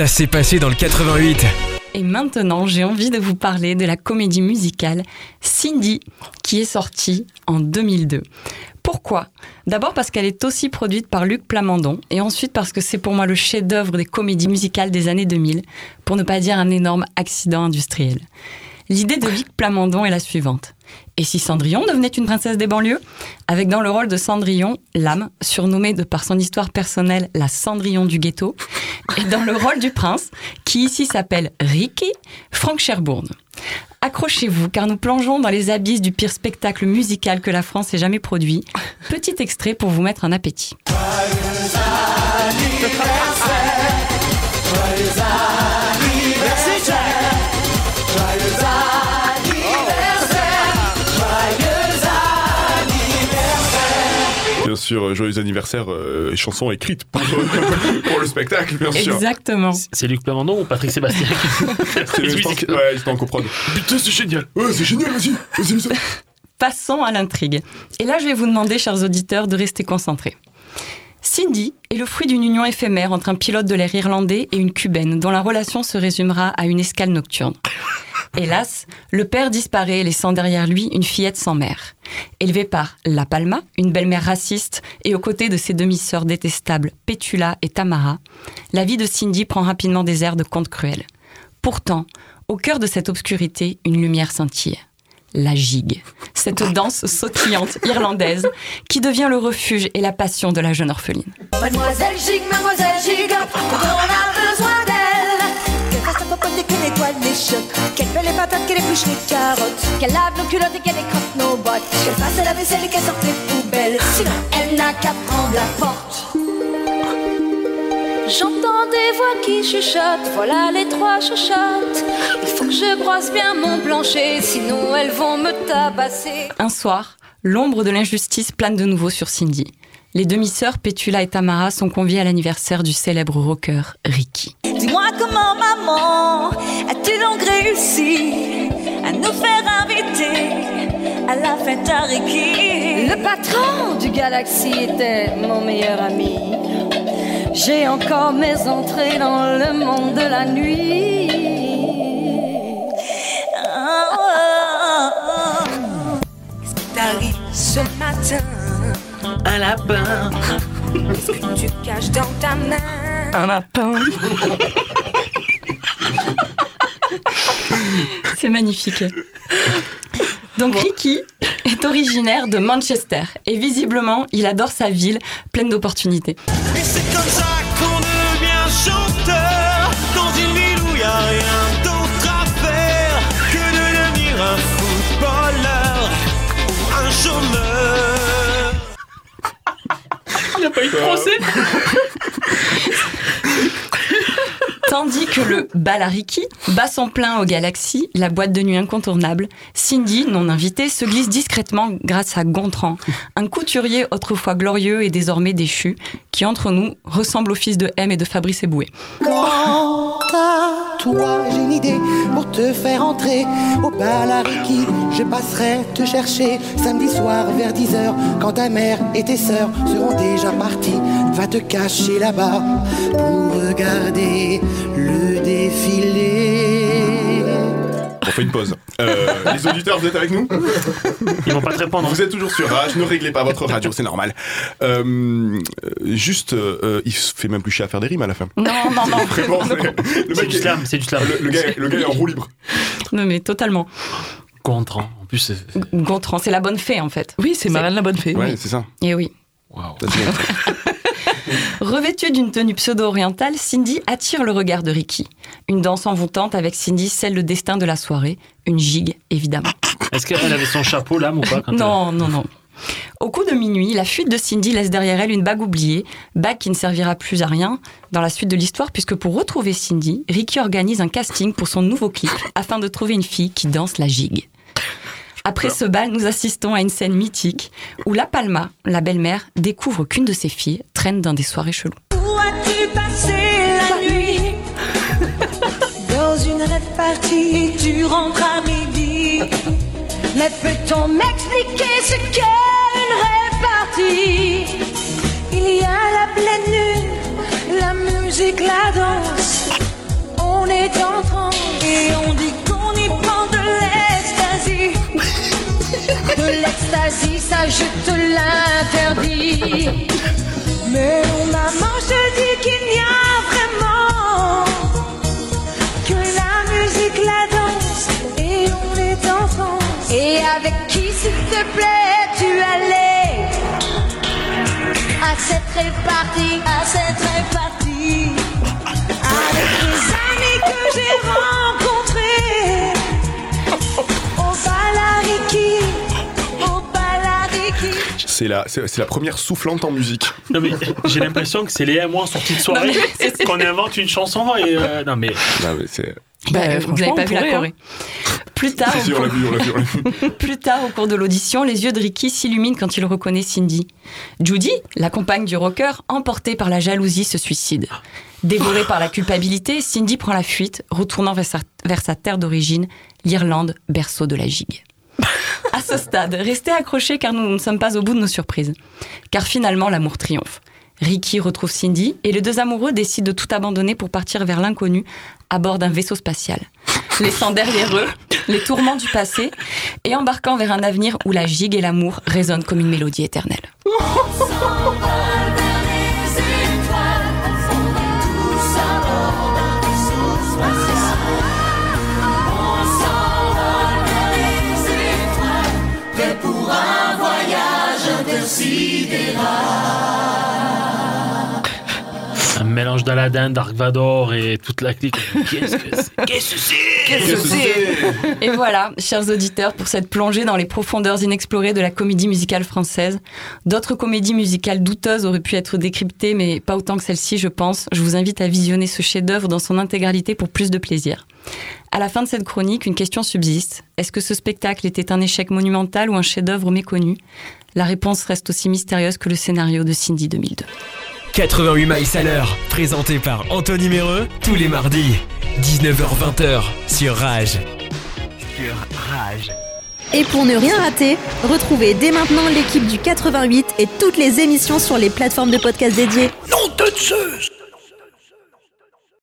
Ça s'est passé dans le 88. Et maintenant, j'ai envie de vous parler de la comédie musicale Cindy, qui est sortie en 2002. Pourquoi? D'abord parce qu'elle est aussi produite par Luc Plamondon, et ensuite parce que c'est pour moi le chef-d'œuvre des comédies musicales des années 2000, pour ne pas dire un énorme accident industriel. L'idée de Luc Plamondon est la suivante. Et si Cendrillon devenait une princesse des banlieues? Avec dans le rôle de Cendrillon, l'âme, surnommée de par son histoire personnelle la Cendrillon du ghetto, et dans le rôle du prince, qui ici s'appelle Ricky, Franck Cherbourne. Accrochez-vous, car nous plongeons dans les abysses du pire spectacle musical que la France ait jamais produit. Petit extrait pour vous mettre un appétit. Sûr, euh, joyeux anniversaire, euh, chanson écrite pour, pour le spectacle, bien sûr. Exactement. C'est Luc Plamondon ou Patrick Sébastien C'est musique. Ouais, il en coprod. Putain, c'est génial. Ouais, c'est génial, vas-y. Vas-y, vas-y. Passons à l'intrigue. Et là, je vais vous demander, chers auditeurs, de rester concentrés. Cindy est le fruit d'une union éphémère entre un pilote de l'air irlandais et une cubaine, dont la relation se résumera à une escale nocturne. Hélas, le père disparaît, laissant derrière lui une fillette sans mère. Élevée par La Palma, une belle-mère raciste, et aux côtés de ses demi-sœurs détestables Pétula et Tamara, la vie de Cindy prend rapidement des airs de conte cruel. Pourtant, au cœur de cette obscurité, une lumière scintille. La gigue, cette danse sautillante irlandaise qui devient le refuge et la passion de la jeune orpheline. Mademoiselle Gigue, mademoiselle Gigue, on a besoin d'elle. Qu'elle fasse la popote et qu'elle nettoie les chocs. Qu'elle fait les patates, qu'elle épluche les carottes. Qu'elle lave nos culottes et qu'elle écrase nos bottes. Qu'elle fasse la vaisselle et qu'elle sorte les poubelles. Sinon, elle n'a qu'à prendre la porte. J'entends des voix qui chuchotent, voilà les trois chuchotes. Il faut que je brosse bien mon plancher, sinon elles vont me tabasser. Un soir, l'ombre de l'injustice plane de nouveau sur Cindy. Les demi-sœurs Pétula et Tamara sont conviées à l'anniversaire du célèbre rocker Ricky. Dis-moi comment maman as-tu donc réussi à nous faire inviter à la fête à Ricky? Le patron du Galaxy était mon meilleur ami. J'ai encore mes entrées dans le monde de la nuit. Qu'est-ce qui t'arrive ce matin Un lapin. Qu'est-ce que tu caches dans ta main? Un lapin C'est magnifique. Donc Ricky est originaire de Manchester et visiblement il adore sa ville pleine d'opportunités. Balariki bat son plein au Galaxy, la boîte de nuit incontournable, Cindy, non invitée, se glisse discrètement grâce à Gontran, un couturier autrefois glorieux et désormais déchu, qui entre nous ressemble au fils de M et de Fabrice Eboué. Quant à toi, j'ai une idée pour te faire entrer au bal à Ricky. Je passerai te chercher samedi soir vers 10h quand ta mère et tes sœurs seront déjà parties. Va te cacher là-bas pour regarder On fait une pause. Euh, les auditeurs, vous êtes avec nous Ils vont pas te répondre. Vous êtes toujours sur Rage, ne réglez pas votre radio, c'est normal. Euh, euh, juste, euh, il se fait même plus chier à faire des rimes à la fin. Non, non, non, Vraiment, le C'est mec du est- slam, c'est du slam. le, le gars, le gars est en roue libre. non mais totalement. Gontran. En plus, c'est. Gontran, c'est la bonne fée en fait. Oui, c'est Marlène la bonne fée. Ouais, c'est ça. Et oui. Waouh. Revêtue d'une tenue pseudo-orientale, Cindy attire le regard de Ricky. Une danse envoûtante avec Cindy scelle le destin de la soirée. Une gigue, évidemment. Est-ce qu'elle avait son chapeau, l'âme, ou pas quand Non, non, non. Au coup de minuit, la fuite de Cindy laisse derrière elle une bague oubliée, bague qui ne servira plus à rien dans la suite de l'histoire, puisque pour retrouver Cindy, Ricky organise un casting pour son nouveau clip afin de trouver une fille qui danse la gigue. Après ce bal, nous assistons à une scène mythique où La Palma, la belle-mère, découvre qu'une de ses filles traîne dans des soirées cheloues. Où as-tu passé la nuit Dans une rêve partie, tu rentres à midi. Mais peut-on m'expliquer ce qu'est une rêve partie? L'ecstasy, ça je te l'interdis. Mais mon maman, je dis qu'il n'y a vraiment que la musique, la danse, et on est en France. Et avec qui, s'il te plaît, tu allais? À cette répartie, à cette répartie, avec les amis que j'ai rencontrés. C'est la, c'est c'est la première soufflante en musique. Non mais j'ai l'impression que c'est les moi en sortie de soirée Non, mais c'est- qu'on invente une chanson et euh, non mais Non, mais c'est. Bah, Bah, vous n'avez pas on vu la pourrait, Corée. Plus tard, Si, si, cours- vu, vu. Plus tard, au cours de l'audition, les yeux de Ricky s'illuminent quand il reconnaît Cindy. Judy, la compagne du rocker, emportée par la jalousie, se suicide. Dévorée par la culpabilité, Cindy prend la fuite, retournant vers sa, vers sa terre d'origine, l'Irlande, berceau de la gigue. À ce stade, restez accrochés car nous ne sommes pas au bout de nos surprises. Car finalement, l'amour triomphe. Ricky retrouve Cindy et les deux amoureux décident de tout abandonner pour partir vers l'inconnu à bord d'un vaisseau spatial. Laissant derrière eux les tourments du passé et embarquant vers un avenir où la gigue et l'amour résonnent comme une mélodie éternelle. un mélange d'Aladin, Dark Vador et toute la clique. Qu'est-ce que c'est? Qu'est-ce que c'est? Qu'est-ce que c'est? Et voilà, chers auditeurs, pour cette plongée dans les profondeurs inexplorées de la comédie musicale française. D'autres comédies musicales douteuses auraient pu être décryptées, mais pas autant que celle-ci, je pense. Je vous invite à visionner ce chef-d'œuvre dans son intégralité pour plus de plaisir. À la fin de cette chronique, une question subsiste. Est-ce que ce spectacle était un échec monumental ou un chef-d'œuvre méconnu? La réponse reste aussi mystérieuse que le scénario de Cindy 2002. 88 miles à l'heure, présenté par Anthony Méreux, tous les mardis, 19h-20h, sur Rage. Sur Rage. Et pour ne rien rater, retrouvez dès maintenant l'équipe du 88 et toutes les émissions sur les plateformes de podcast dédiées. Non de Zeus